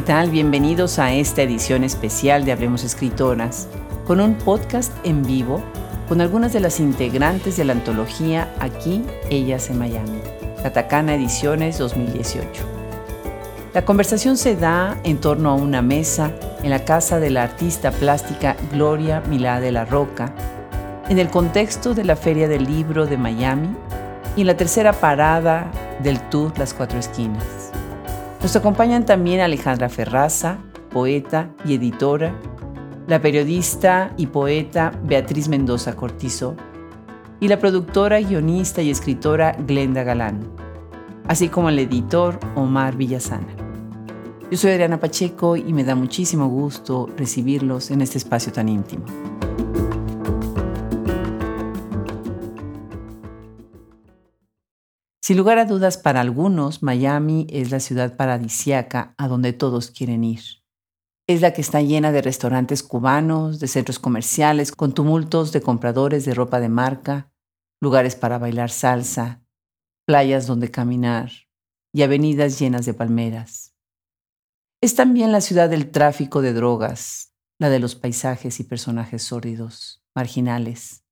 ¿Qué tal? Bienvenidos a esta edición especial de Hablemos Escritoras, con un podcast en vivo con algunas de las integrantes de la antología Aquí, Ellas en Miami, Catacana Ediciones 2018. La conversación se da en torno a una mesa en la casa de la artista plástica Gloria Milá de la Roca, en el contexto de la Feria del Libro de Miami y en la tercera parada del tour Las Cuatro Esquinas. Nos acompañan también Alejandra Ferraza, poeta y editora, la periodista y poeta Beatriz Mendoza Cortizo y la productora, guionista y escritora Glenda Galán, así como el editor Omar Villasana. Yo soy Adriana Pacheco y me da muchísimo gusto recibirlos en este espacio tan íntimo. Sin lugar a dudas, para algunos, Miami es la ciudad paradisiaca a donde todos quieren ir. Es la que está llena de restaurantes cubanos, de centros comerciales con tumultos de compradores de ropa de marca, lugares para bailar salsa, playas donde caminar y avenidas llenas de palmeras. Es también la ciudad del tráfico de drogas, la de los paisajes y personajes sórdidos, marginales.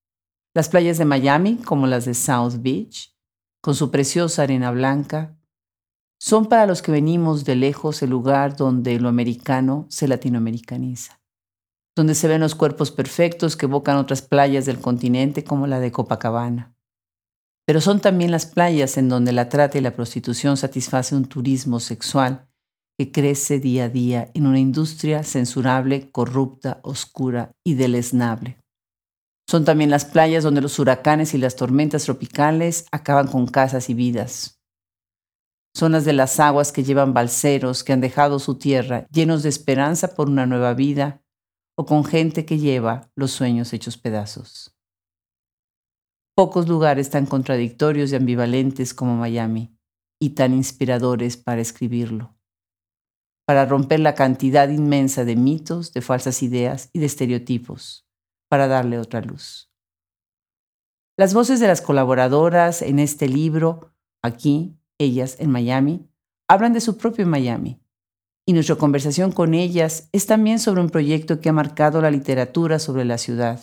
Las playas de Miami, como las de South Beach, con su preciosa arena blanca, son para los que venimos de lejos el lugar donde lo americano se latinoamericaniza, donde se ven los cuerpos perfectos que evocan otras playas del continente como la de Copacabana. Pero son también las playas en donde la trata y la prostitución satisface un turismo sexual que crece día a día en una industria censurable, corrupta, oscura y deleznable. Son también las playas donde los huracanes y las tormentas tropicales acaban con casas y vidas. Son las de las aguas que llevan balseros que han dejado su tierra llenos de esperanza por una nueva vida o con gente que lleva los sueños hechos pedazos. Pocos lugares tan contradictorios y ambivalentes como Miami y tan inspiradores para escribirlo, para romper la cantidad inmensa de mitos, de falsas ideas y de estereotipos para darle otra luz. Las voces de las colaboradoras en este libro, aquí, ellas en Miami, hablan de su propio Miami. Y nuestra conversación con ellas es también sobre un proyecto que ha marcado la literatura sobre la ciudad.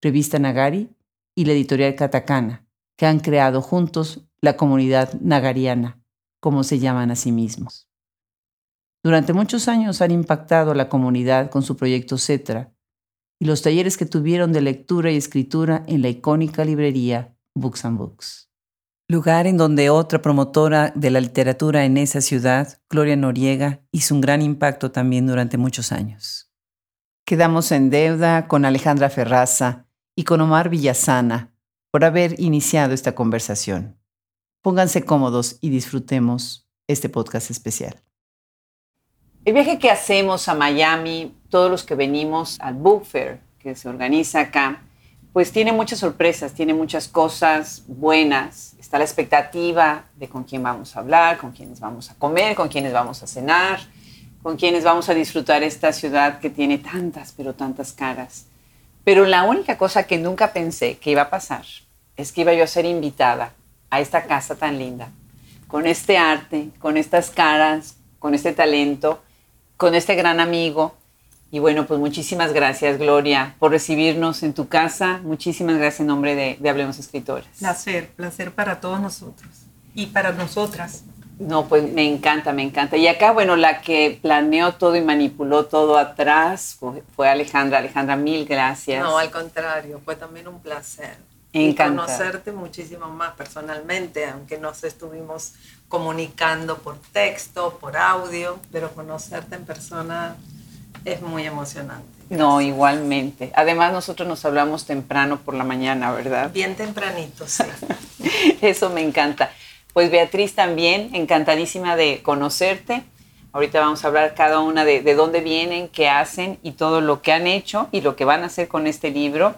Revista Nagari y la editorial Catacana, que han creado juntos la comunidad nagariana, como se llaman a sí mismos. Durante muchos años han impactado a la comunidad con su proyecto Cetra, y los talleres que tuvieron de lectura y escritura en la icónica librería Books and Books. Lugar en donde otra promotora de la literatura en esa ciudad, Gloria Noriega, hizo un gran impacto también durante muchos años. Quedamos en deuda con Alejandra Ferraza y con Omar Villasana por haber iniciado esta conversación. Pónganse cómodos y disfrutemos este podcast especial. El viaje que hacemos a Miami, todos los que venimos al Book Fair que se organiza acá, pues tiene muchas sorpresas, tiene muchas cosas buenas. Está la expectativa de con quién vamos a hablar, con quiénes vamos a comer, con quiénes vamos a cenar, con quiénes vamos a disfrutar esta ciudad que tiene tantas, pero tantas caras. Pero la única cosa que nunca pensé que iba a pasar es que iba yo a ser invitada a esta casa tan linda, con este arte, con estas caras, con este talento con este gran amigo. Y bueno, pues muchísimas gracias, Gloria, por recibirnos en tu casa. Muchísimas gracias en nombre de, Hablemos Escritores. Placer, placer para todos nosotros y para nosotras. No, pues me encanta, me encanta. Y acá, bueno, la que planeó todo y manipuló todo atrás fue, Alejandra. Alejandra, mil gracias. No, al contrario, fue también un placer. Y conocerte muchísimo más personalmente, aunque nos estuvimos comunicando por texto, por audio, pero conocerte en persona es muy emocionante. No, igualmente. Además, nosotros nos hablamos temprano por la mañana, ¿verdad? Bien tempranito, sí. Eso me encanta. Pues Beatriz también, encantadísima de conocerte. Ahorita vamos a hablar cada una de, de dónde vienen, qué hacen y todo lo que han hecho y lo que van a hacer con este libro.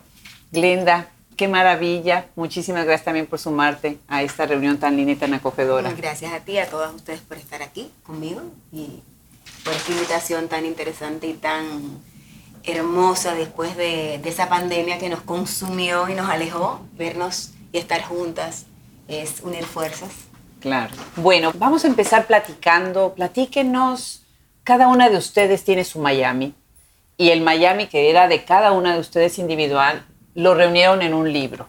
Glenda, Qué maravilla. Muchísimas gracias también por sumarte a esta reunión tan linda y tan acogedora. Gracias a ti, a todas ustedes por estar aquí conmigo y por esta invitación tan interesante y tan hermosa después de, esa pandemia que nos consumió y nos alejó. Vernos y estar juntas es unir fuerzas. Claro. Bueno, vamos a empezar platicando. Platíquenos cada una de ustedes tiene su Miami y el Miami que era de cada una de ustedes individual lo reunieron en un libro,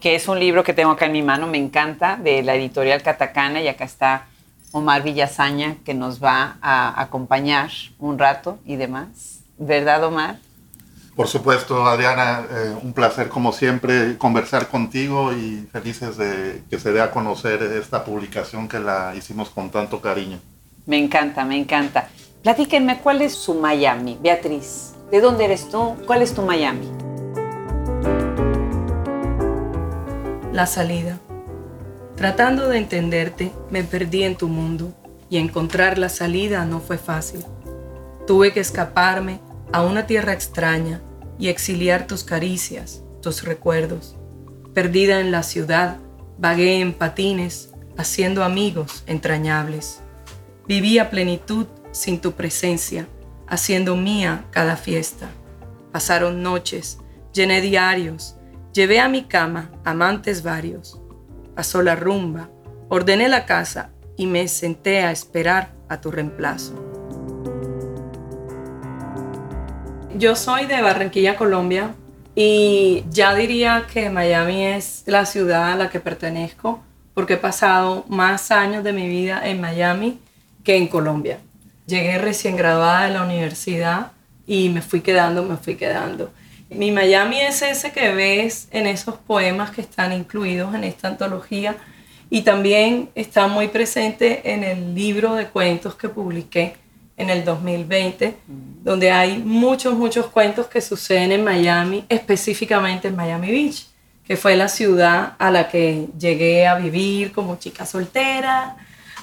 que es un libro que tengo acá en mi mano, me encanta, de la editorial Catacana y acá está Omar Villazaña que nos va a acompañar un rato y demás. ¿Verdad, Omar? Por supuesto, Adriana, eh, un placer como siempre conversar contigo y felices de que se dé a conocer esta publicación que la hicimos con tanto cariño. Me encanta, me encanta. Platíquenme, ¿cuál es su Miami? Beatriz, ¿de dónde eres tú? ¿Cuál es tu Miami? La salida. Tratando de entenderte, me perdí en tu mundo y encontrar la salida no fue fácil. Tuve que escaparme a una tierra extraña y exiliar tus caricias, tus recuerdos. Perdida en la ciudad, vagué en patines, haciendo amigos entrañables. Viví a plenitud sin tu presencia, haciendo mía cada fiesta. Pasaron noches, llené diarios, llevé a mi cama amantes varios. Pasó la rumba, ordené la casa y me senté a esperar a tu reemplazo. Yo soy de Barranquilla, Colombia, y ya diría que Miami es la ciudad a la que pertenezco porque he pasado más años de mi vida en Miami que en Colombia. Llegué recién graduada de la universidad y me fui quedando, me fui quedando. Mi Miami es ese que ves en esos poemas que están incluidos en esta antología y también está muy presente en el libro de cuentos que publiqué en el 2020, donde hay muchos, muchos cuentos que suceden en Miami, específicamente en Miami Beach, que fue la ciudad a la que llegué a vivir como chica soltera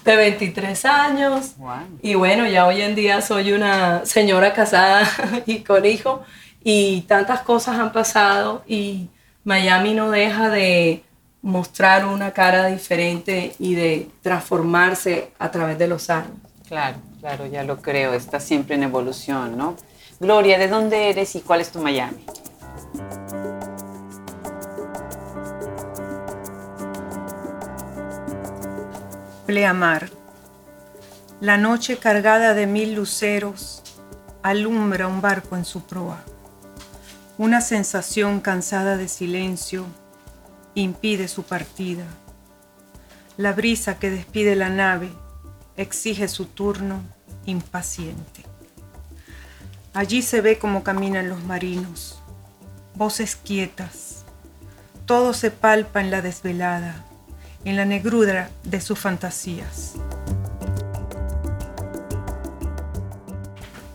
de 23 años. Y bueno, ya hoy en día soy una señora casada y con hijo y tantas cosas han pasado y Miami no deja de mostrar una cara diferente y de transformarse a través de los años. Claro, claro, ya lo creo, está siempre en evolución, ¿no? Gloria, ¿de dónde eres y cuál es tu Miami? Pleamar. La noche cargada de mil luceros alumbra un barco en su proa. Una sensación cansada de silencio impide su partida. La brisa que despide la nave exige su turno impaciente. Allí se ve cómo caminan los marinos, voces quietas. Todo se palpa en la desvelada, en la negrura de sus fantasías.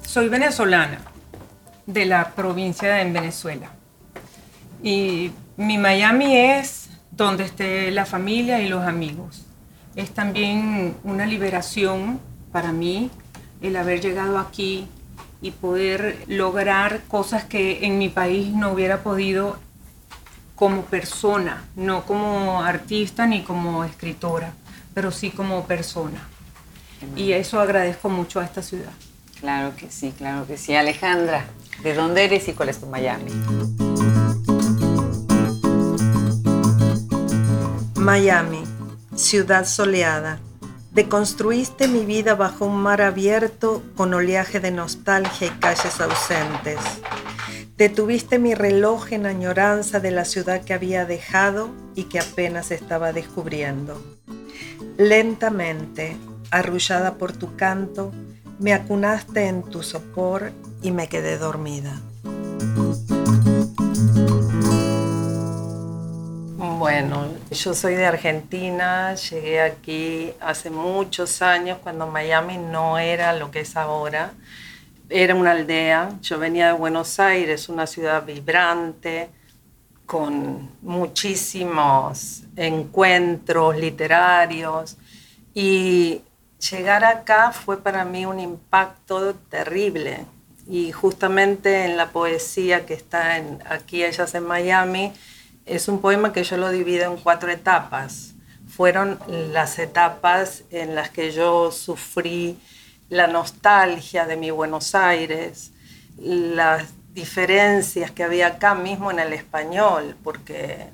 Soy venezolana, de la provincia de Venezuela. Y mi Miami es donde esté la familia y los amigos es también una liberación para mí el haber llegado aquí y poder lograr cosas que en mi país no hubiera podido como persona, no como artista ni como escritora, pero sí como persona. Y eso agradezco mucho a esta ciudad. Claro que sí, claro que sí. Alejandra, ¿de dónde eres y cuál es tu Miami? Miami ciudad soleada. Deconstruiste mi vida bajo un mar abierto con oleaje de nostalgia y calles ausentes. Detuviste mi reloj en añoranza de la ciudad que había dejado y que apenas estaba descubriendo. Lentamente, arrullada por tu canto, me acunaste en tu sopor y me quedé dormida. Bueno, yo soy de Argentina, llegué aquí hace muchos años cuando Miami no era lo que es ahora. Era una aldea, yo venía de Buenos Aires, una ciudad vibrante, con muchísimos encuentros literarios y llegar acá fue para mí un impacto terrible. Y justamente en la poesía que está aquí, ellas en Miami, es un poema que yo lo divido en cuatro etapas. Fueron las etapas en las que yo sufrí la nostalgia de mi Buenos Aires, las diferencias que había acá mismo en el español, porque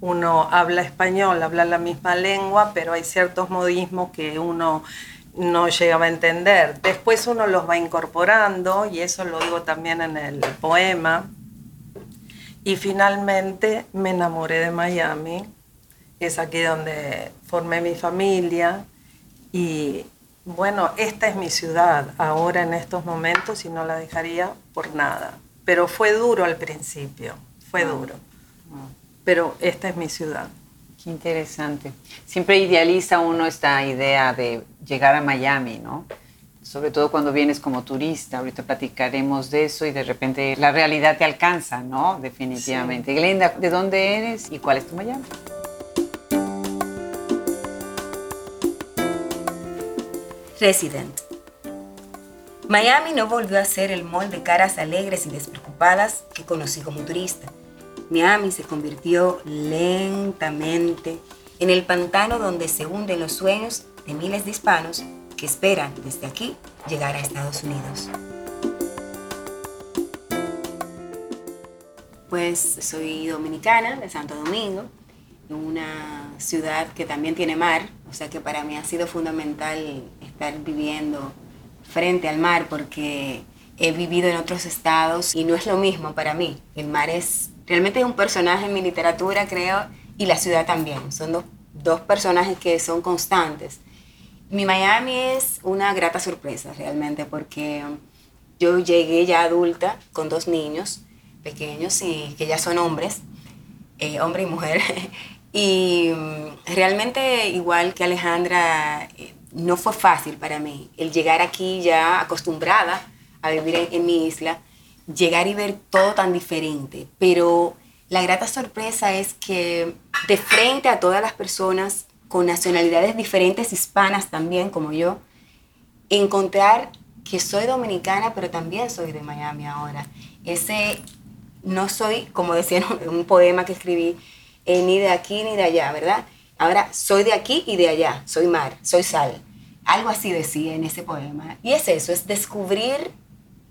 uno habla español, habla la misma lengua, pero hay ciertos modismos que uno no llegaba a entender. Después uno los va incorporando y eso lo digo también en el poema. Y finalmente me enamoré de Miami. Es aquí donde formé mi familia y bueno, esta es mi ciudad ahora en estos momentos y no la dejaría por nada. Pero fue duro al principio, fue ah. duro. Pero esta es mi ciudad. Qué interesante. Siempre idealiza uno esta idea de llegar a Miami, ¿no? Sobre todo cuando vienes como turista. Ahorita platicaremos de eso y de repente la realidad te alcanza, ¿no? Definitivamente. Glenda, ¿de dónde eres y cuál es tu Miami? Resident. Miami no volvió a ser el mall de caras alegres y despreocupadas que conocí como turista. Miami se convirtió lentamente en el pantano donde se hunden los sueños de miles de hispanos que esperan desde aquí llegar a Estados Unidos. Pues soy dominicana de Santo Domingo, una ciudad que también tiene mar, o sea que para mí ha sido fundamental estar viviendo frente al mar porque he vivido en otros estados y no es lo mismo para mí. El mar es realmente es un personaje en mi literatura, creo, y la ciudad también. Son dos, personajes que son constantes. Mi Miami es una grata sorpresa realmente porque yo llegué ya adulta con dos niños pequeños y que ya son hombres, eh, hombre y mujer. y mm, realmente igual que Alejandra, eh, no fue fácil para mí el llegar aquí ya acostumbrada a vivir en mi isla llegar y ver todo tan diferente, pero la grata sorpresa es que de frente a todas las personas con nacionalidades diferentes, hispanas también como yo, encontrar que soy dominicana, pero también soy de Miami ahora. Ese no soy, como decía en un poema que escribí, eh, ni de aquí ni de allá, ¿verdad? Ahora soy de aquí y de allá, soy mar, soy sal. Algo así decía en ese poema. Y es eso, es descubrir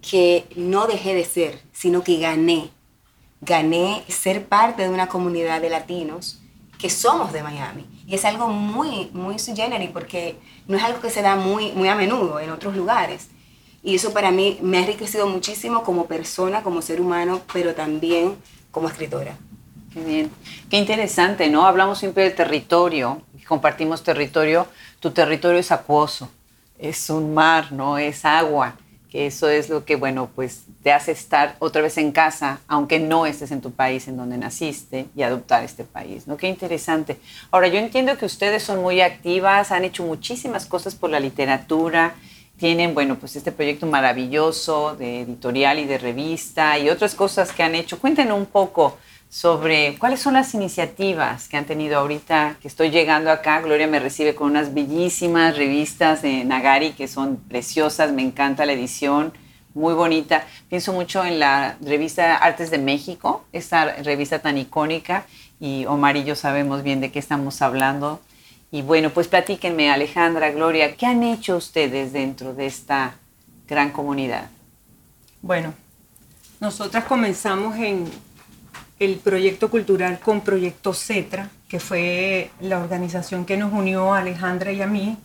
que no dejé de ser, sino que gané. Gané ser parte de una comunidad de latinos que somos de Miami. Y es algo muy, muy sui generis porque no es algo que se da muy, muy a menudo en otros lugares. Y eso para mí me ha enriquecido muchísimo como persona, como ser humano, pero también como escritora. Qué bien. Qué interesante, ¿no? Hablamos siempre del territorio, compartimos territorio. Tu territorio es acuoso, es un mar, ¿no? Es agua eso es lo que, bueno, pues te hace estar otra vez en casa, aunque no estés en tu país en donde naciste y adoptar este país, ¿no? Qué interesante. Ahora, yo entiendo que ustedes son muy activas, han hecho muchísimas cosas por la literatura, tienen, bueno, pues este proyecto maravilloso de editorial y de revista y otras cosas que han hecho. Cuéntenos un poco sobre cuáles son las iniciativas que han tenido ahorita, que estoy llegando acá. Gloria me recibe con unas bellísimas revistas de Nagari que son preciosas, me encanta la edición, muy bonita. Pienso mucho en la revista Artes de México, esta revista tan icónica, y Omar y yo sabemos bien de qué estamos hablando. Y bueno, pues platíquenme, Alejandra, Gloria, ¿qué han hecho ustedes dentro de esta gran comunidad? Bueno, nosotras comenzamos en el proyecto cultural con Proyecto CETRA, que fue la organización que nos unió a Alejandra y a mí,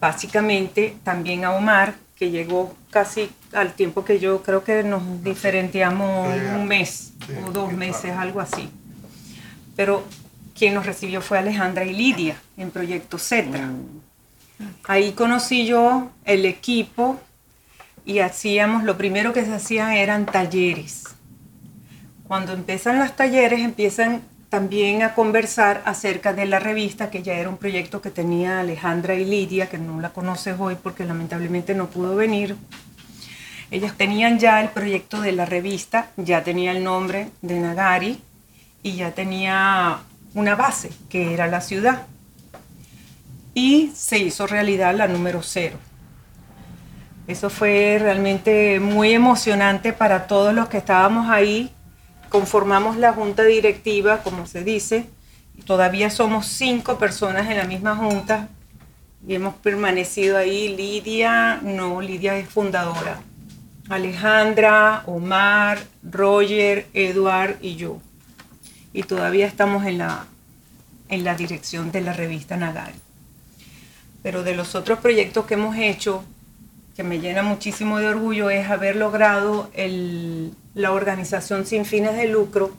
básicamente también a Omar, que llegó casi al tiempo que yo creo que nos diferenciamos un mes o dos meses, algo así. Pero quien nos recibió fue Alejandra y Lidia en Proyecto CETRA. Mm. Ahí conocí yo el equipo y hacíamos, lo primero que se hacía eran talleres cuando empiezan los talleres, empiezan también a conversar acerca de la revista, que ya era un proyecto que tenía Alejandra y Lidia, que no la conoces hoy porque lamentablemente no pudo venir. Ellas tenían ya el proyecto de la revista, ya tenía el nombre de Nagari y ya tenía una base, que era la ciudad. Y se hizo realidad la número cero. Eso fue realmente muy emocionante para todos los que estábamos ahí conformamos la junta directiva, como se dice, todavía somos cinco personas en la misma junta y hemos permanecido ahí. Lidia, no, Lidia es fundadora. Alejandra, Omar, Roger, Eduard y yo. Y todavía estamos en la, en la dirección de la revista Nagari. pero de los otros proyectos que hemos hecho, que me llena muchísimo de orgullo, es haber logrado la organización sin fines de lucro.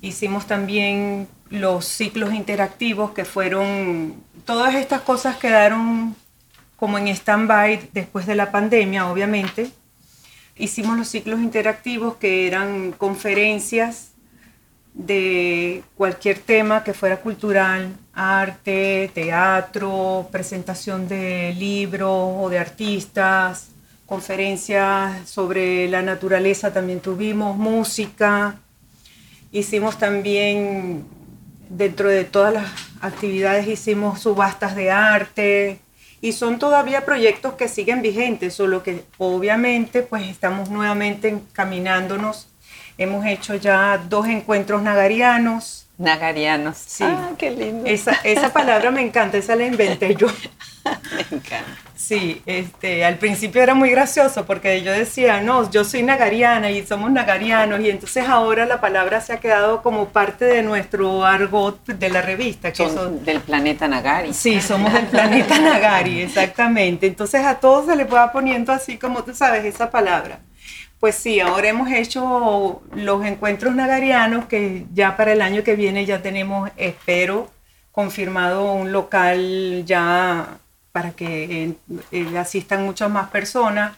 Hicimos también los ciclos interactivos que fueron, todas estas cosas quedaron como en stand-by después de la pandemia, obviamente. Hicimos los ciclos interactivos que eran conferencias de cualquier tema que fuera cultural, arte, teatro, presentación de libros o de artistas, conferencias sobre la naturaleza también tuvimos, música. Hicimos también, dentro de todas las actividades, hicimos subastas de arte y son todavía proyectos que siguen vigentes, solo que obviamente pues estamos nuevamente encaminándonos Hemos hecho ya dos encuentros nagarianos. Nagarianos. Sí. Ah, qué lindo. Esa, esa palabra me encanta, esa la inventé yo. me encanta. Sí, este, al principio era muy gracioso porque yo decía, no, yo soy nagariana y somos nagarianos y entonces ahora la palabra se ha quedado como parte de nuestro argot de la revista. Que son, del planeta Nagari. Sí, somos del planeta Nagari, exactamente. Entonces a todos se les va poniendo así como tú sabes esa palabra. Pues sí, ahora hemos hecho los encuentros nagarianos que ya para el año que viene ya tenemos, espero, confirmado un local ya para que eh, asistan muchas más personas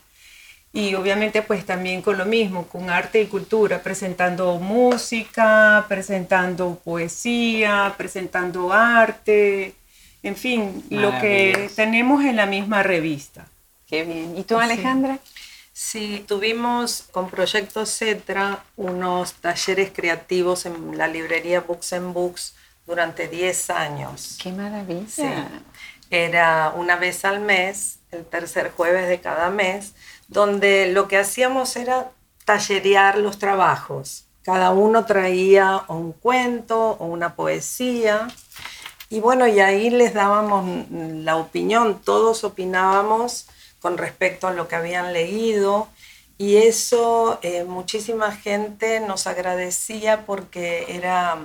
y obviamente pues también con lo mismo, con arte y cultura, presentando música, presentando poesía, presentando arte, en fin, lo que tenemos en la misma revista. Qué bien. ¿Y tú, Alejandra? Sí, tuvimos con Proyecto Cetra unos talleres creativos en la librería Books and Books durante 10 años. ¡Qué maravilla! Sí. Era una vez al mes, el tercer jueves de cada mes, donde lo que hacíamos era tallerear los trabajos. Cada uno traía un cuento o una poesía. Y bueno, y ahí les dábamos la opinión, todos opinábamos con respecto a lo que habían leído y eso eh, muchísima gente nos agradecía porque era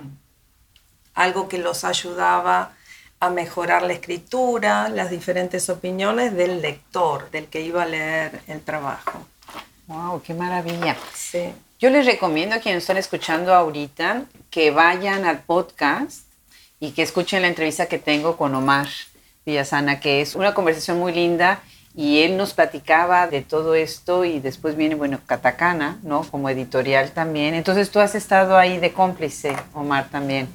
algo que los ayudaba a mejorar la escritura, las diferentes opiniones del lector, del que iba a leer el trabajo. ¡Wow! ¡Qué maravilla! Sí. Yo les recomiendo a quienes están escuchando ahorita que vayan al podcast y que escuchen la entrevista que tengo con Omar Villasana, que es una conversación muy linda y él nos platicaba de todo esto y después viene, bueno, Catacana, ¿no? Como editorial también. Entonces tú has estado ahí de cómplice, Omar, también.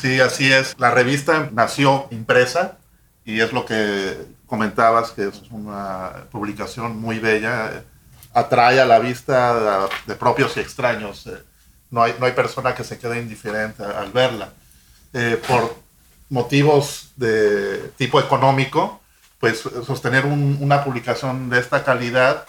Sí, así es. La revista nació impresa y es lo que comentabas, que es una publicación muy bella. Atrae a la vista de propios y extraños. Eh, no hay, no hay persona que se quede indiferente al verla. Eh, por motivos de tipo económico, pues sostener una publicación de esta calidad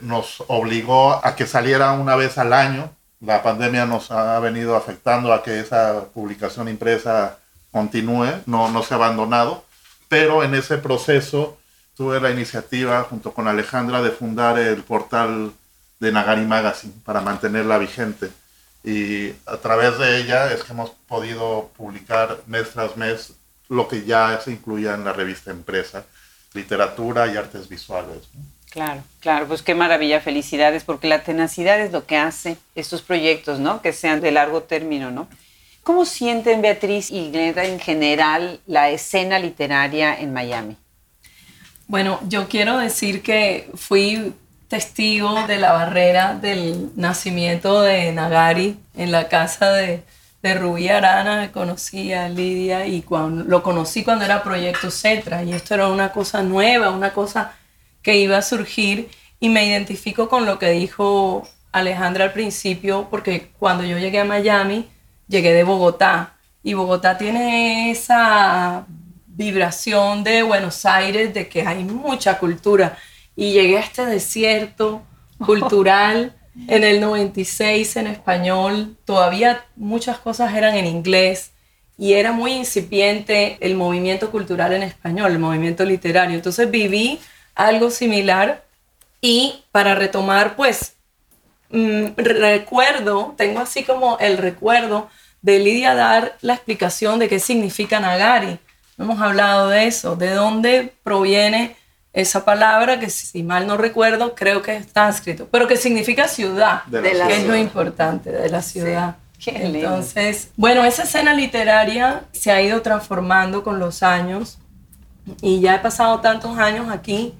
nos obligó a que saliera una vez al año. La pandemia nos ha venido afectando a que esa publicación impresa continúe, no, no se ha abandonado, pero en ese proceso tuve la iniciativa junto con Alejandra de fundar el portal de Nagari Magazine para mantenerla vigente. Y a través de ella es que hemos podido publicar mes tras mes lo que ya se incluía en la revista impresa literatura y artes visuales. Claro, claro, pues qué maravilla, felicidades, porque la tenacidad es lo que hace estos proyectos, ¿no? Que sean de largo término, ¿no? ¿Cómo sienten Beatriz y Glenda en general la escena literaria en Miami? Bueno, yo quiero decir que fui testigo de la barrera del nacimiento de Nagari en la casa de, de Rubí Arana, conocí a Lidia y cuando, lo conocí cuando era Proyecto Cetra y esto era una cosa nueva, una cosa que iba a surgir y me identifico con lo que dijo Alejandra al principio porque cuando yo llegué a Miami llegué de Bogotá y Bogotá tiene esa vibración de Buenos Aires de que hay mucha cultura y llegué a este desierto cultural en el 96 en español, todavía muchas cosas eran en inglés y era muy incipiente el movimiento cultural en español, el movimiento literario. Entonces viví algo similar. Y para retomar, pues, mm, recuerdo, tengo así como el recuerdo de Lidia dar la explicación de qué significa Nagari. hemos hablado de eso, de dónde proviene esa palabra que si mal no recuerdo creo que está escrito, pero que significa ciudad, que es lo importante de la ciudad. Entonces, bueno, esa escena literaria se ha ido transformando con los años y ya he pasado tantos años aquí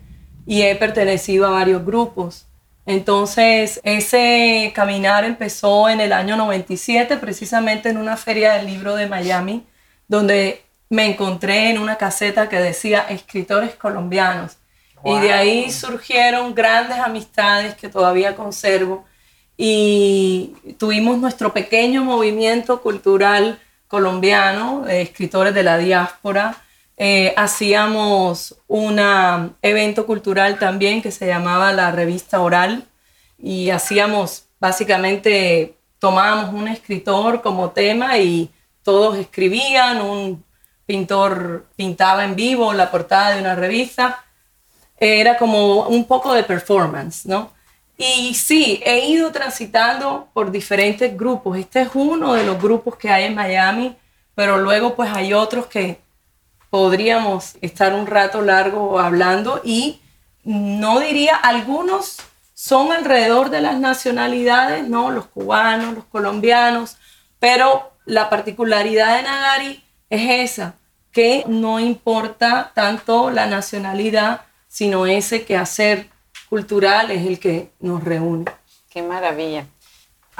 y he pertenecido a varios grupos. Entonces, ese caminar empezó en el año 97, precisamente en una feria del libro de Miami, donde me encontré en una caseta que decía escritores colombianos. Y de ahí surgieron grandes amistades que todavía conservo y tuvimos nuestro pequeño movimiento cultural colombiano, escritores de la diáspora. Eh, hacíamos un evento cultural también que se llamaba la revista oral y hacíamos básicamente, tomábamos un escritor como tema y todos escribían, un pintor pintaba en vivo la portada de una revista. Era como un poco de performance, ¿no? Y sí, he ido transitando por diferentes grupos. Este es uno de los grupos que hay en Miami, pero luego pues hay otros que podríamos estar un rato largo hablando y no diría, algunos son alrededor de las nacionalidades, ¿no? Los cubanos, los colombianos, pero la particularidad de Nagari es esa, que no importa tanto la nacionalidad, sino ese quehacer cultural es el que nos reúne. Qué maravilla.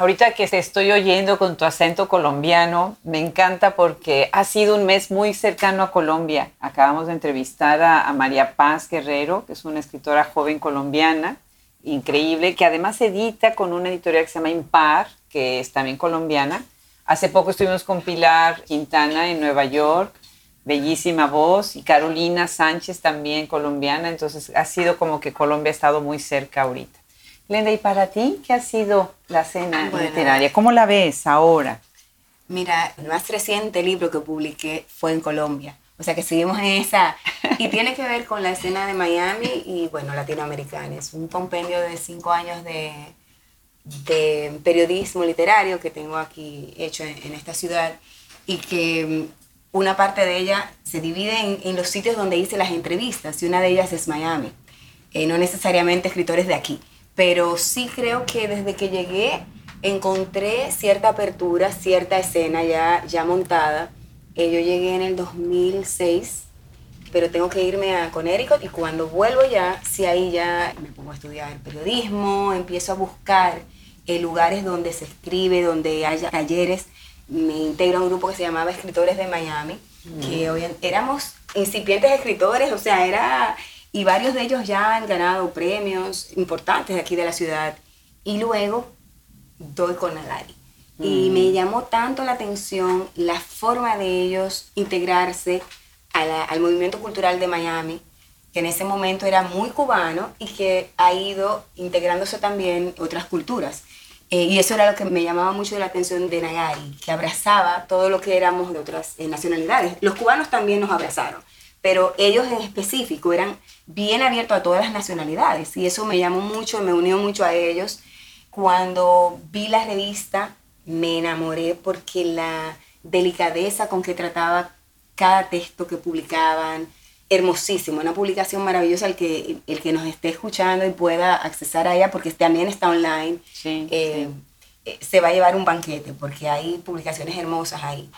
Ahorita que te estoy oyendo con tu acento colombiano, me encanta porque ha sido un mes muy cercano a Colombia. Acabamos de entrevistar a, María Paz Guerrero, que es una escritora joven colombiana, increíble, que además edita con una editorial que se llama Impar, que es también colombiana. Hace poco estuvimos con Pilar Quintana en Nueva York bellísima voz, y Carolina Sánchez también colombiana, entonces ha sido como que Colombia ha estado muy cerca ahorita. Lenda, ¿y para ti qué ha sido la cena literaria? ¿Cómo la ves ahora? Mira, el más reciente libro que publiqué fue en Colombia, o sea que seguimos en esa, y tiene que ver con la escena de Miami y bueno, latinoamericana. Es un compendio de cinco años de, de periodismo literario que tengo aquí hecho en, en esta ciudad y que una parte de ella se divide en, los sitios donde hice las entrevistas y una de ellas es Miami. Eh, no necesariamente escritores de aquí, pero sí creo que desde que llegué encontré cierta apertura, cierta escena ya, ya montada. Eh, yo llegué en el 2006, pero tengo que irme a Connecticut y cuando vuelvo ya, sí ahí ya me pongo a estudiar periodismo, empiezo a buscar eh, lugares donde se escribe, donde haya talleres me integro a un grupo que se llamaba Escritores de Miami, que mm. hoy éramos incipientes escritores, o sea, era, y varios de ellos ya han ganado premios importantes aquí de la ciudad. Y luego doy con Nagari. Y mm. me llamó tanto la atención la forma de ellos integrarse al movimiento cultural de Miami, que en ese momento era muy cubano y que ha ido integrándose también otras culturas. Eh, y eso era lo que me llamaba mucho la atención de Nagari, que abrazaba todo lo que éramos de otras eh, nacionalidades. Los cubanos también nos abrazaron, pero ellos en específico eran bien abiertos a todas las nacionalidades y eso me llamó mucho, me unió mucho a ellos. Cuando vi la revista me enamoré porque la delicadeza con que trataba cada texto que publicaban, hermosísimo, una publicación maravillosa el que, el que nos esté escuchando y pueda accesar a ella porque también está online. Eh, eh, se va a llevar un banquete porque hay publicaciones hermosas ahí.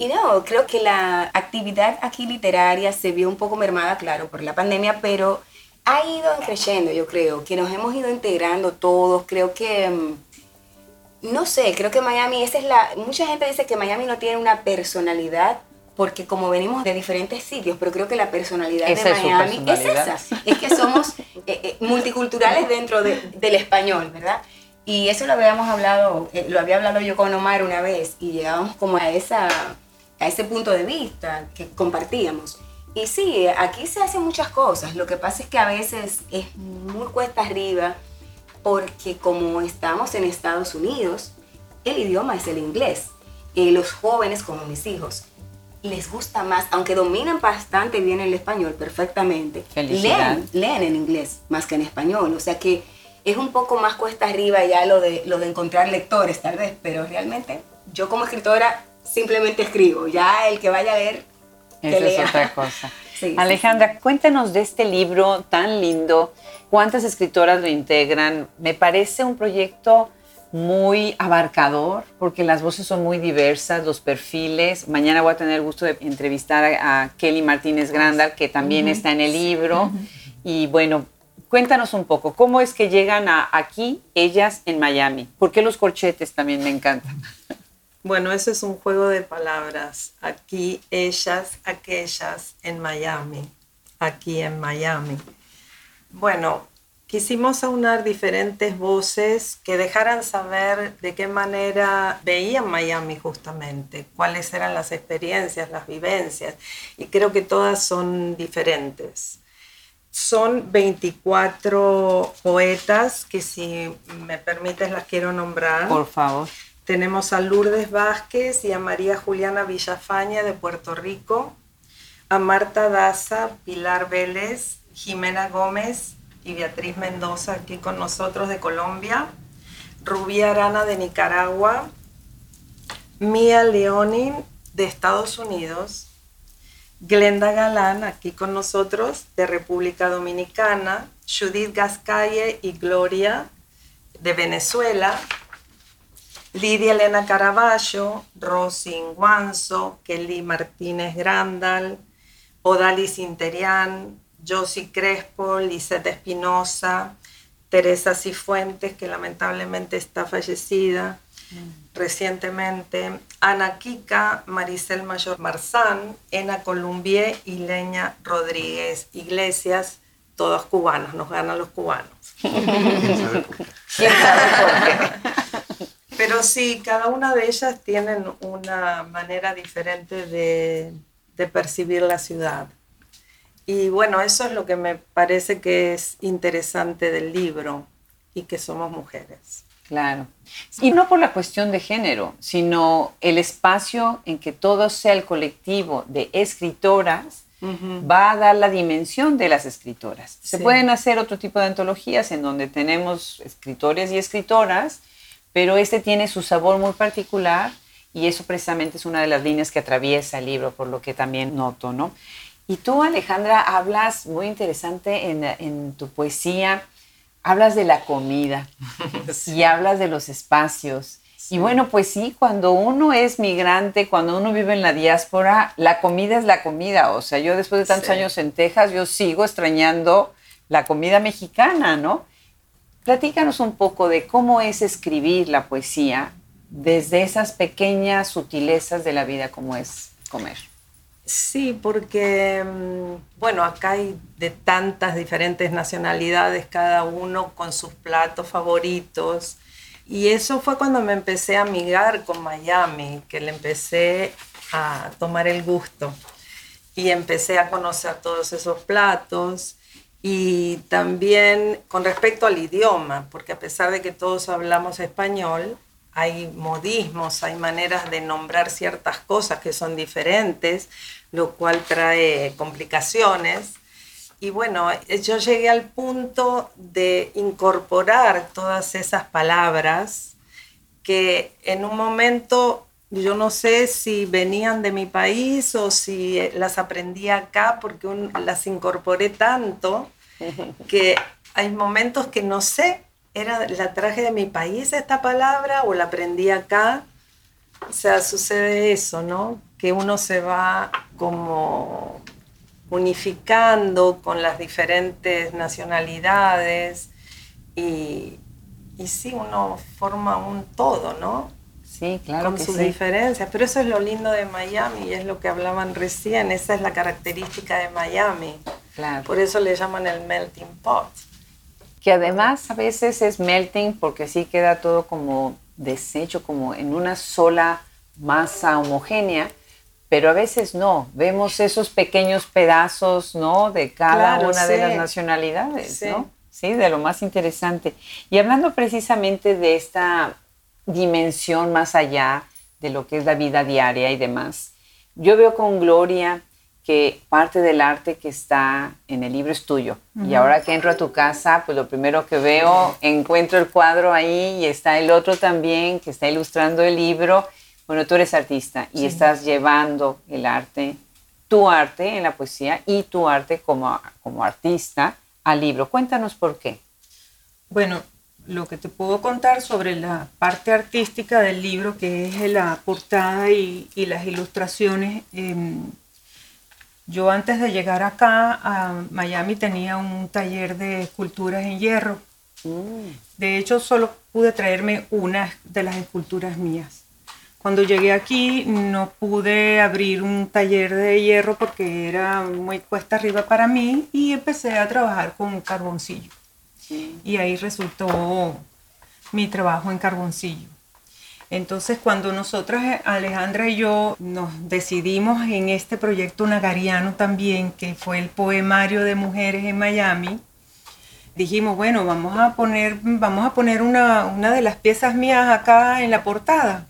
Y no, creo que la actividad aquí literaria se vio un poco mermada, claro, por la pandemia, pero ha ido creciendo, yo creo, que nos hemos ido integrando todos. Creo que, mm, no sé, creo que Miami, esa es la. Mucha gente dice que Miami no tiene una personalidad porque como venimos de diferentes sitios, pero creo que la personalidad de Miami es, esa, es que somos eh, eh, multiculturales dentro del español, ¿verdad? Y eso lo habíamos hablado, eh, lo había hablado yo con Omar una vez y llegábamos como a, esa, a ese punto de vista que compartíamos. Y sí, aquí se hacen muchas cosas, lo que pasa es que a veces es muy cuesta arriba porque como estamos en Estados Unidos, el idioma es el inglés. Y los jóvenes como mis hijos les gusta más, aunque dominan bastante bien el español perfectamente, leen, leen en inglés más que en español. O sea que es un poco más cuesta arriba ya lo de, lo de encontrar lectores tal vez, pero realmente yo como escritora simplemente escribo. Ya el que vaya a leer Esa es otra cosa. Alejandra, cuéntanos de este libro tan lindo. ¿Cuántas escritoras lo integran? Me parece un proyecto muy abarcador porque las voces son muy diversas, los perfiles. Mañana voy a tener el gusto de entrevistar a, Kelly Martínez Grandal, que también está en el libro. Y bueno, cuéntanos un poco, ¿cómo es que llegan a aquí ellas en Miami? ¿Por qué los corchetes también me encantan? Bueno, eso es un juego de palabras. Aquí ellas, aquellas en Miami. Aquí en Miami. Bueno, quisimos aunar diferentes voces que dejaran saber de qué manera veían Miami justamente, cuáles eran las experiencias, las vivencias, y creo que todas son diferentes. Son 24 poetas que si me permites las quiero nombrar. Por favor. Tenemos a Lourdes Vázquez y a María Juliana Villafaña de Puerto Rico, a Marta Daza, Pilar Vélez, Jimena Gómez y Beatriz Mendoza aquí con nosotros de Colombia, Rubí Arana de Nicaragua, Mía Leonin de Estados Unidos, Glenda Galán aquí con nosotros de República Dominicana, Judith Gascalle y Gloria de Venezuela, Lidia Elena Caraballo, Rosy Guanzo, Kelly Martínez Grandal, Odalis Interián, Josie Crespo, Lisette Espinosa, Teresa Cifuentes, que lamentablemente está fallecida mm. recientemente, Ana Kika, Maricel Mayor Marzán, Ena Columbier y Leña Rodríguez Iglesias, todos cubanos, nos ganan los cubanos. Pero sí, cada una de ellas tienen una manera diferente de, percibir la ciudad. Y bueno, eso es lo que me parece que es interesante del libro y que somos mujeres. Claro. Y no por la cuestión de género, sino el espacio en que todo sea el colectivo de escritoras va a dar la dimensión de las escritoras. Se pueden hacer otro tipo de antologías en donde tenemos escritores y escritoras pero este tiene su sabor muy particular y eso precisamente es una de las líneas que atraviesa el libro, por lo que también noto, ¿no? Y tú, Alejandra, hablas muy interesante en, tu poesía, hablas de la comida y hablas de los espacios. Y bueno, pues sí, cuando uno es migrante, cuando uno vive en la diáspora, la comida es la comida. O sea, yo después de tantos años en Texas, yo sigo extrañando la comida mexicana, ¿no? Platícanos un poco de cómo es escribir la poesía desde esas pequeñas sutilezas de la vida como es comer. Sí, porque, mm, bueno, acá hay de tantas diferentes nacionalidades, cada uno con sus platos favoritos. Y eso fue cuando me empecé a amigar con Miami, que le empecé a tomar el gusto. Y empecé a conocer todos esos platos y también con respecto al idioma, porque a pesar de que todos hablamos español, hay modismos, hay maneras de nombrar ciertas cosas que son diferentes, lo cual trae complicaciones. Y bueno, yo llegué al punto de incorporar todas esas palabras que en un momento yo no sé si venían de mi país o si eh, las aprendí acá porque las incorporé tanto que hay momentos que no sé, era la traje de mi país esta palabra o la aprendí acá. O sea, sucede eso, ¿no? Que uno se va como unificando con las diferentes nacionalidades y, y sí, uno forma un todo, ¿no? Sí, claro. Con sus diferencias. Pero eso es lo lindo de Miami y es lo que hablaban recién. Esa es la característica de Miami. Claro. Por eso le llaman el melting pot. Que además a veces es melting porque sí queda todo como deshecho, como en una sola masa homogénea, pero a veces no. Vemos esos pequeños pedazos, ¿no? De cada una de las nacionalidades, ¿no? Sí, de lo más interesante. Y hablando precisamente de esta dimensión más allá de lo que es la vida diaria y demás. Yo veo con gloria que parte del arte que está en el libro es tuyo. Y ahora que entro a tu casa, pues lo primero que veo, encuentro el cuadro ahí y está el otro también que está ilustrando el libro. Bueno, tú eres artista y estás llevando el arte tu arte en la poesía y tu arte como, como artista al libro. Cuéntanos por qué. Bueno, lo que te puedo contar sobre la parte artística del libro, que es la portada y, las ilustraciones. Em, yo antes de llegar acá a Miami tenía un taller de esculturas en hierro. Mm. De hecho, solo pude traerme una de las esculturas mías. Cuando llegué aquí no pude abrir un taller de hierro porque era muy cuesta arriba para mí y empecé a trabajar con un Y ahí resultó mi trabajo en carboncillo. Entonces, cuando nosotras, Alejandra y yo, nos decidimos en este proyecto nagariano también, que fue el poemario de mujeres en Miami, dijimos, bueno, vamos a poner, vamos a poner una, una de las piezas mías acá en la portada.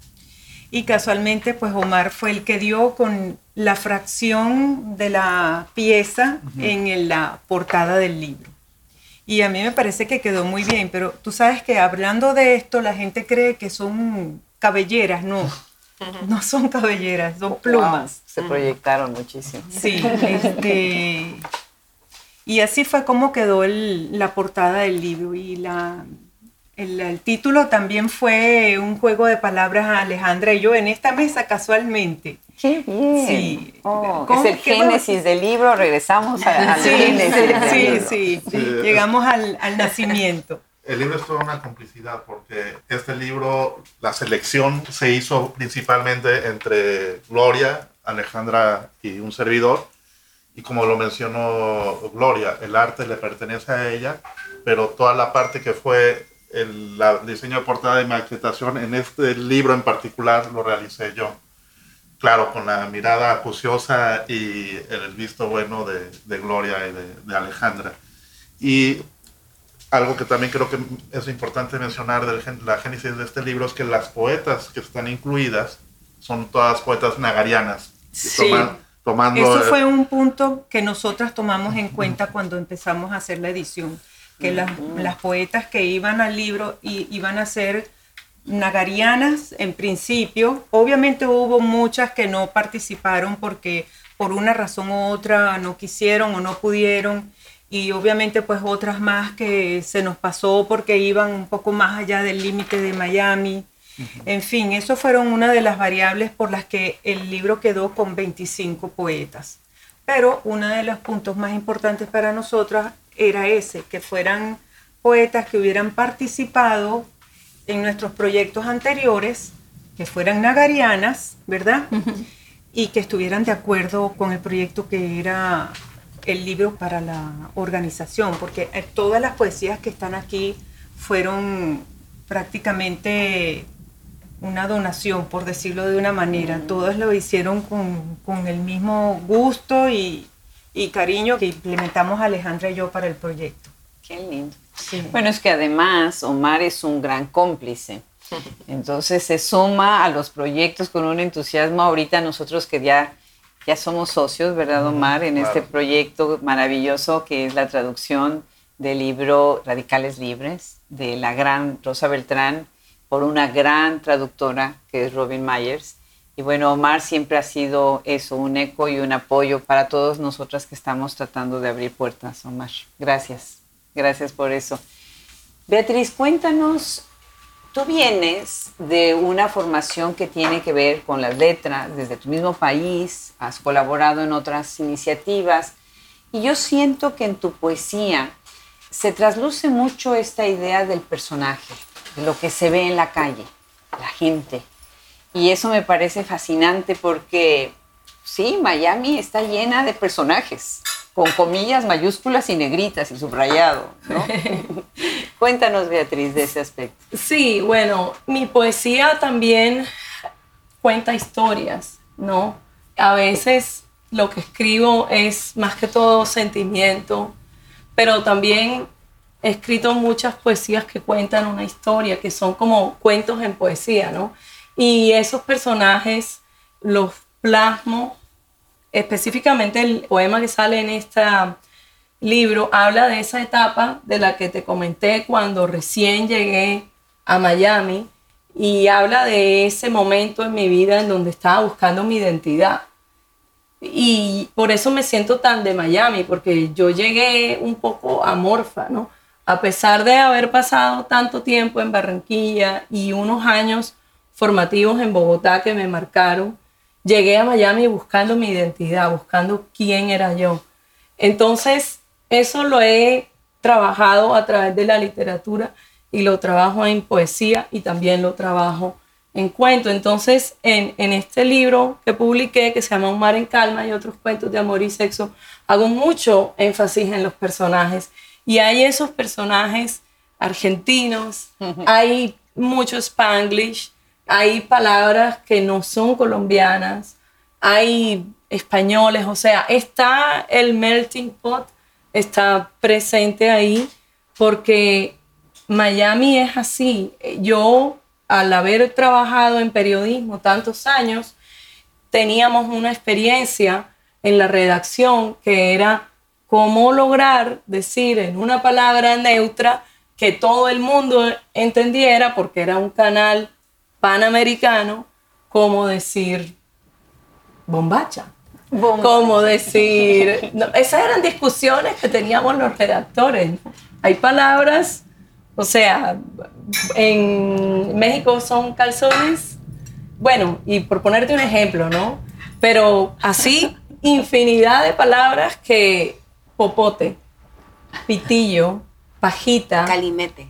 Y casualmente, pues Omar fue el que dio con la fracción de la pieza en la portada del libro. Y a mí me parece que quedó muy bien, pero tú sabes que hablando de esto, la gente cree que son cabelleras, no. No son cabelleras, son plumas. se proyectaron muchísimo. Sí, este, y así fue como quedó la portada del libro. Y la, el, título también fue un juego de palabras a Alejandra y yo en esta mesa casualmente. ¡Qué bien! Sí. Oh, es el génesis del libro, regresamos al génesis. Sí, sí, llegamos al, al nacimiento. El libro es toda una complicidad porque este libro, la selección se hizo principalmente entre Gloria, Alejandra y un servidor. Y como lo mencionó Gloria, el arte le pertenece a ella, pero toda la parte que fue el diseño de portada y maquetación en este libro en particular lo realicé yo claro, con la mirada acuciosa y el visto bueno de, Gloria y de, Alejandra. Y algo que también creo que es importante mencionar de la génesis de este libro es que las poetas que están incluidas son todas poetas nagarianas. Sí. tomando Eso fue un punto que nosotras tomamos en cuenta cuando empezamos a hacer la edición, que las, las poetas que iban al libro y, iban a ser nagarianas en principio. Obviamente hubo muchas que no participaron porque por una razón u otra no quisieron o no pudieron. Y obviamente pues otras más que se nos pasó porque iban un poco más allá del límite de Miami. En fin, eso fueron una de las variables por las que el libro quedó con 25 poetas. Pero uno de los puntos más importantes para nosotras era ese, que fueran poetas que hubieran participado en nuestros proyectos anteriores que fueran nagarianas, ¿verdad? y que estuvieran de acuerdo con el proyecto que era el libro para la organización, porque eh, todas las poesías que están aquí fueron prácticamente una donación, por decirlo de una manera. Mm. Todas lo hicieron con, el mismo gusto y, y, cariño que implementamos Alejandra y yo para el proyecto. Qué lindo. Bueno, es que además Omar es un gran cómplice. Entonces se suma a los proyectos con un entusiasmo. Ahorita nosotros que ya, ya somos socios, ¿verdad, Omar? En este proyecto maravilloso que es la traducción del libro Radicales Libres de la gran Rosa Beltrán por una gran traductora que es Robin Myers. Y bueno, Omar siempre ha sido eso, un eco y un apoyo para todos nosotras que estamos tratando de abrir puertas, Omar. Gracias. Gracias por eso. Beatriz, cuéntanos, tú vienes de una formación que tiene que ver con las letras desde tu mismo país, has colaborado en otras iniciativas y yo siento que en tu poesía se trasluce mucho esta idea del personaje, de lo que se ve en la calle, la gente. Y eso me parece fascinante porque sí, Miami está llena de personajes con comillas mayúsculas y negritas y subrayado, ¿no? Cuéntanos, Beatriz, de ese aspecto. Sí, bueno, mi poesía también cuenta historias, ¿no? A veces lo que escribo es más que todo sentimiento, pero también he escrito muchas poesías que cuentan una historia, que son como cuentos en poesía, ¿no? Y esos personajes los plasmo específicamente el poema que sale en este libro habla de esa etapa de la que te comenté cuando recién llegué a Miami y habla de ese momento en mi vida en donde estaba buscando mi identidad. y por eso me siento tan de Miami, porque yo llegué un poco amorfa, ¿no? A pesar de haber pasado tanto tiempo en Barranquilla y unos años formativos en Bogotá que me marcaron, llegué a Miami buscando mi identidad, buscando quién era yo. Entonces, eso lo he trabajado a través de la literatura y lo trabajo en poesía y también lo trabajo en cuento. Entonces, en, en, este libro que publiqué, que se llama Un mar en calma y otros cuentos de amor y sexo, hago mucho énfasis en los personajes. Y hay esos personajes argentinos, hay mucho spanglish, hay palabras que no son colombianas, hay españoles, o sea, está el melting pot, está presente ahí, porque Miami es así. Yo al haber trabajado en periodismo tantos años, teníamos una experiencia en la redacción que era cómo lograr decir en una palabra neutra que todo el mundo entendiera, porque era un canal panamericano, cómo decir bombacha. Cómo decir... esas eran discusiones que teníamos los redactores. Hay palabras, o sea, en México son calzones. Bueno, y por ponerte un ejemplo, ¿no? Pero así, infinidad de palabras que popote, pitillo, pajita. Calimete.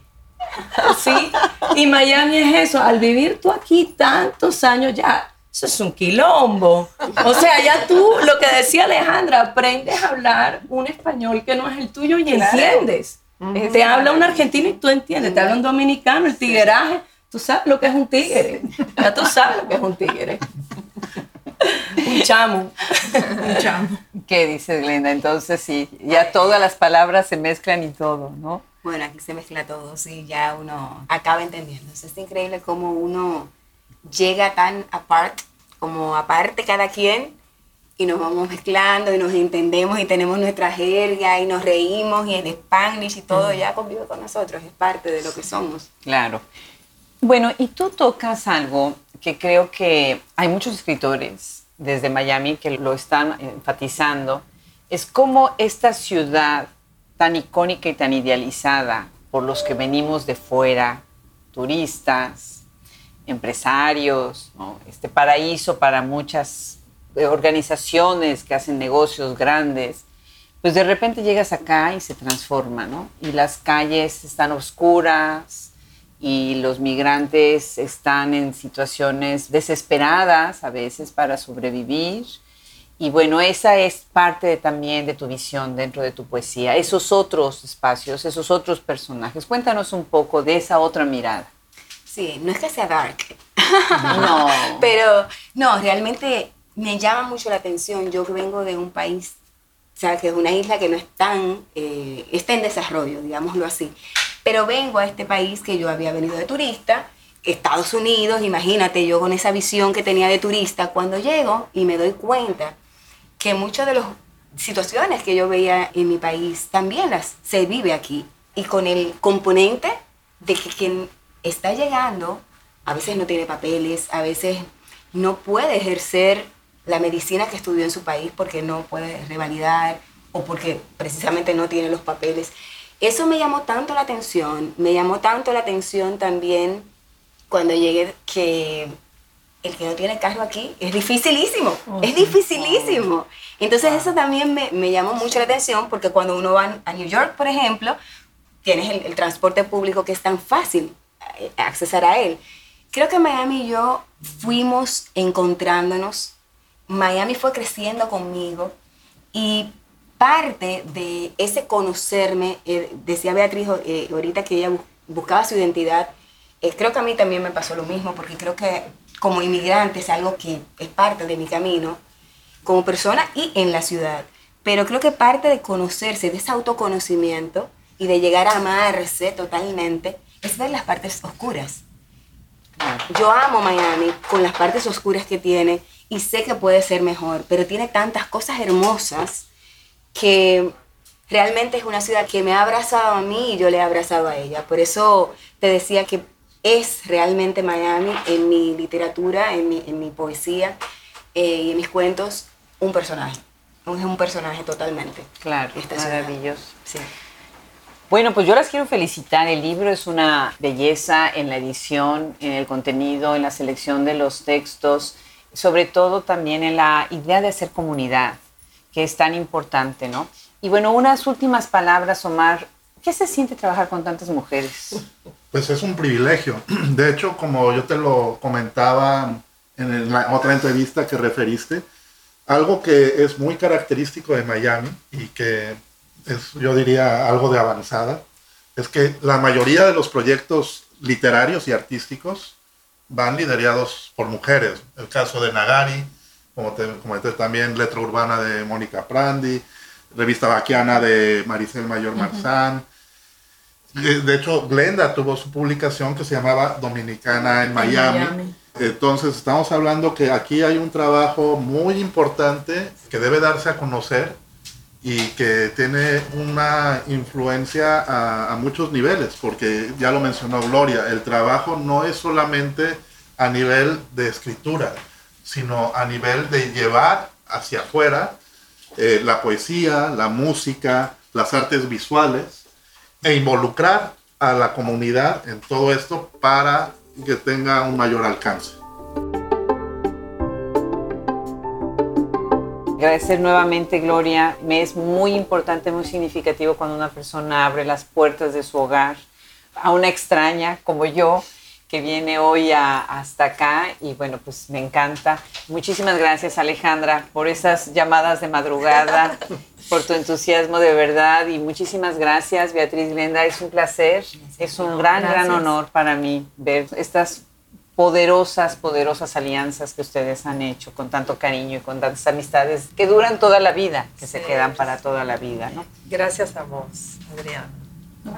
Sí, y Miami es eso. Al vivir tú aquí tantos años ya, eso es un quilombo. O sea, ya tú, lo que decía Alejandra, aprendes a hablar un español que no es el tuyo y entiendes. Te habla un argentino y tú entiendes, te habla un dominicano, el tigueraje, tú sabes lo que es un tigre, ya tú sabes lo que es un tigre. Un chamo, un chamo. ¿Qué dices, Glenda? Entonces sí, ya todas las palabras se mezclan y todo, ¿no? Bueno, aquí se mezcla todo, sí, ya uno acaba entendiendo. Es increíble cómo uno llega tan apart, como aparte cada quien, y nos vamos mezclando y nos entendemos y tenemos nuestra jerga y nos reímos y el Spanish y todo ya convive con nosotros, es parte de lo que somos. Claro. Bueno, y tú tocas algo que creo que hay muchos escritores desde Miami que lo están enfatizando, es cómo esta ciudad tan icónica y tan idealizada por los que venimos de fuera, turistas, empresarios, este paraíso para muchas organizaciones que hacen negocios grandes, pues de repente llegas acá y se transforma, ¿no? Y las calles están oscuras y los migrantes están en situaciones desesperadas a veces para sobrevivir. Y bueno, esa es parte también de tu visión dentro de tu poesía, esos otros espacios, esos otros personajes. Cuéntanos un poco de esa otra mirada. Sí, no es que sea dark, no, pero no, realmente me llama mucho la atención. Yo que vengo de un país, o sea, que es una isla que no es tan, eh, está en desarrollo, digámoslo así. Pero vengo a este país que yo había venido de turista, Estados Unidos, imagínate yo con esa visión que tenía de turista, cuando llego y me doy cuenta que muchas de las situaciones que yo veía en mi país también las se vive aquí. Y con el componente de que quien está llegando a veces no tiene papeles, a veces no puede ejercer la medicina que estudió en su país porque no puede revalidar o porque precisamente no tiene los papeles. Eso me llamó tanto la atención, me llamó tanto la atención también cuando llegué que el que no tiene carro aquí es dificilísimo, oh, es dificilísimo. Entonces eso también me, me, llamó mucho la atención porque cuando uno va a New York, por ejemplo, tienes el, el transporte público que es tan fácil eh, accesar a él. Creo que Miami y yo fuimos encontrándonos Miami fue creciendo conmigo y parte de ese conocerme, eh, decía Beatriz eh, ahorita que ella buscaba su identidad, eh, creo que a mí también me pasó lo mismo, porque creo que como inmigrante es algo que es parte de mi camino como persona y en la ciudad. Pero creo que parte de conocerse, de ese autoconocimiento y de llegar a amarse totalmente, es ver las partes oscuras. Yo amo Miami con las partes oscuras que tiene y sé que puede ser mejor, pero tiene tantas cosas hermosas que realmente es una ciudad que me ha abrazado a mí y yo le he abrazado a ella. Por eso te decía que es realmente Miami en mi literatura, en mi, poesía eh, y en mis cuentos. un personaje. Es un personaje totalmente. Claro, Esta maravilloso. Sí. Bueno, pues yo las quiero felicitar. El libro es una belleza en la edición, en el contenido, en la selección de los textos, sobre todo también en la idea de hacer comunidad, que es tan importante, ¿no? Y bueno, unas últimas palabras, Omar. ¿Qué se siente trabajar con tantas mujeres? Pues es un privilegio. De hecho, como yo te lo comentaba en la otra entrevista que referiste, algo que es muy característico de Miami y que es, yo diría, algo de avanzada, es que la mayoría de los proyectos literarios y artísticos van liderados por mujeres. El caso de Nagari, como te comenté también, Letra Urbana de Mónica Prandi, Revista Vaquiana de Maricel Mayor Marzán. De hecho, Glenda tuvo su publicación que se llamaba Dominicana en Miami. Entonces, estamos hablando que aquí hay un trabajo muy importante que debe darse a conocer y que tiene una influencia a, a, muchos niveles, porque ya lo mencionó Gloria, el trabajo no es solamente a nivel de escritura, sino a nivel de llevar hacia afuera eh, la poesía, la música, las artes visuales e involucrar a la comunidad en todo esto para que tenga un mayor alcance. Agradecer nuevamente, Gloria. Me es muy importante, muy significativo cuando una persona abre las puertas de su hogar a una extraña como yo que viene hoy hasta acá y bueno, pues me encanta. Muchísimas gracias Alejandra por esas llamadas de madrugada, por tu entusiasmo de verdad y muchísimas gracias Beatriz Glenda, es un placer, es un gran, gran honor para mí ver estas poderosas, poderosas alianzas que ustedes han hecho con tanto cariño y con tantas amistades que duran toda la vida, que se quedan para toda la vida, ¿no? Gracias a vos, Adriana.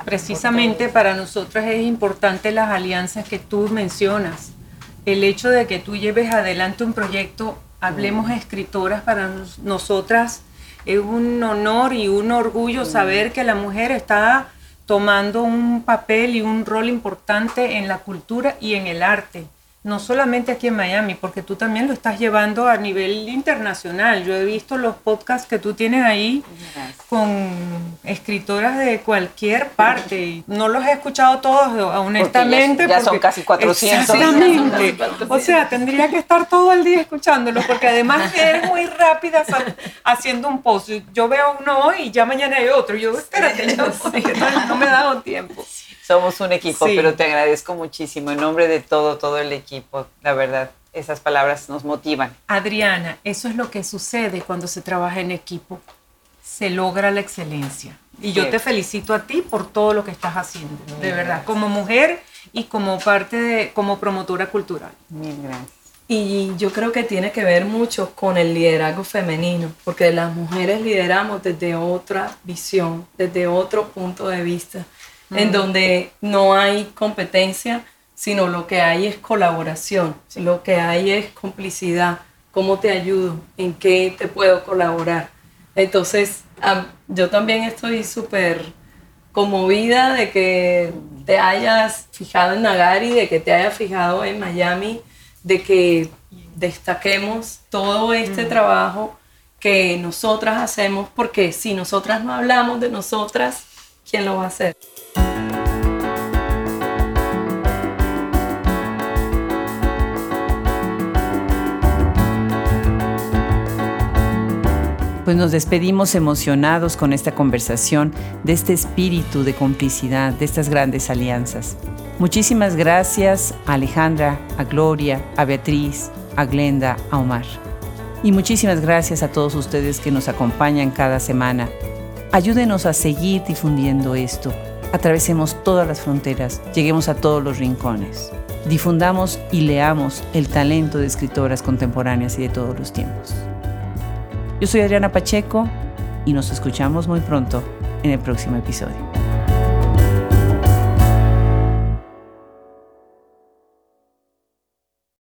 Precisamente para nosotras es importante las alianzas que tú mencionas. El hecho de que tú lleves adelante un proyecto, hablemos mm. escritoras, para nosotras es un honor y un orgullo saber que la mujer está tomando un papel y un rol importante en la cultura y en el arte. No solamente aquí en Miami, porque tú también lo estás llevando a nivel internacional. Yo he visto los podcasts que tú tienes ahí con escritoras de cualquier parte. No los he escuchado todos, honestamente. ya, son casi 400. Exactamente. O sea, tendría que estar todo el día escuchándolos, porque además eres muy rápida haciendo un post. Yo veo uno hoy y ya mañana hay otro. Yo, espérate, no me ha dado tiempo. Somos un equipo, pero te agradezco muchísimo en nombre de todo, todo el equipo. La verdad, esas palabras nos motivan. Adriana, eso es lo que sucede cuando se trabaja en equipo. Se logra la excelencia. Y yo te felicito a ti por todo lo que estás haciendo, de verdad, como mujer y como parte de, como promotora cultural. Mil gracias. Y yo creo que tiene que ver mucho con el liderazgo femenino, porque las mujeres lideramos desde otra visión, desde otro punto de vista en donde no hay competencia, sino lo que hay es colaboración, lo que hay es complicidad, cómo te ayudo, en qué te puedo colaborar. Entonces, yo también estoy súper conmovida de que te hayas fijado en Nagari, de que te hayas fijado en Miami, de que destaquemos todo este mm. trabajo que nosotras hacemos, porque si nosotras no hablamos de nosotras, ¿quién lo va a hacer? Pues nos despedimos emocionados con esta conversación, de este espíritu de complicidad, de estas grandes alianzas. Muchísimas gracias a Alejandra, a Gloria, a Beatriz, a Glenda, a Omar. Y muchísimas gracias a todos ustedes que nos acompañan cada semana. Ayúdenos a seguir difundiendo esto. Atravesemos todas las fronteras, lleguemos a todos los rincones. Difundamos y leamos el talento de escritoras contemporáneas y de todos los tiempos. Yo soy Adriana Pacheco y nos escuchamos muy pronto en el próximo episodio.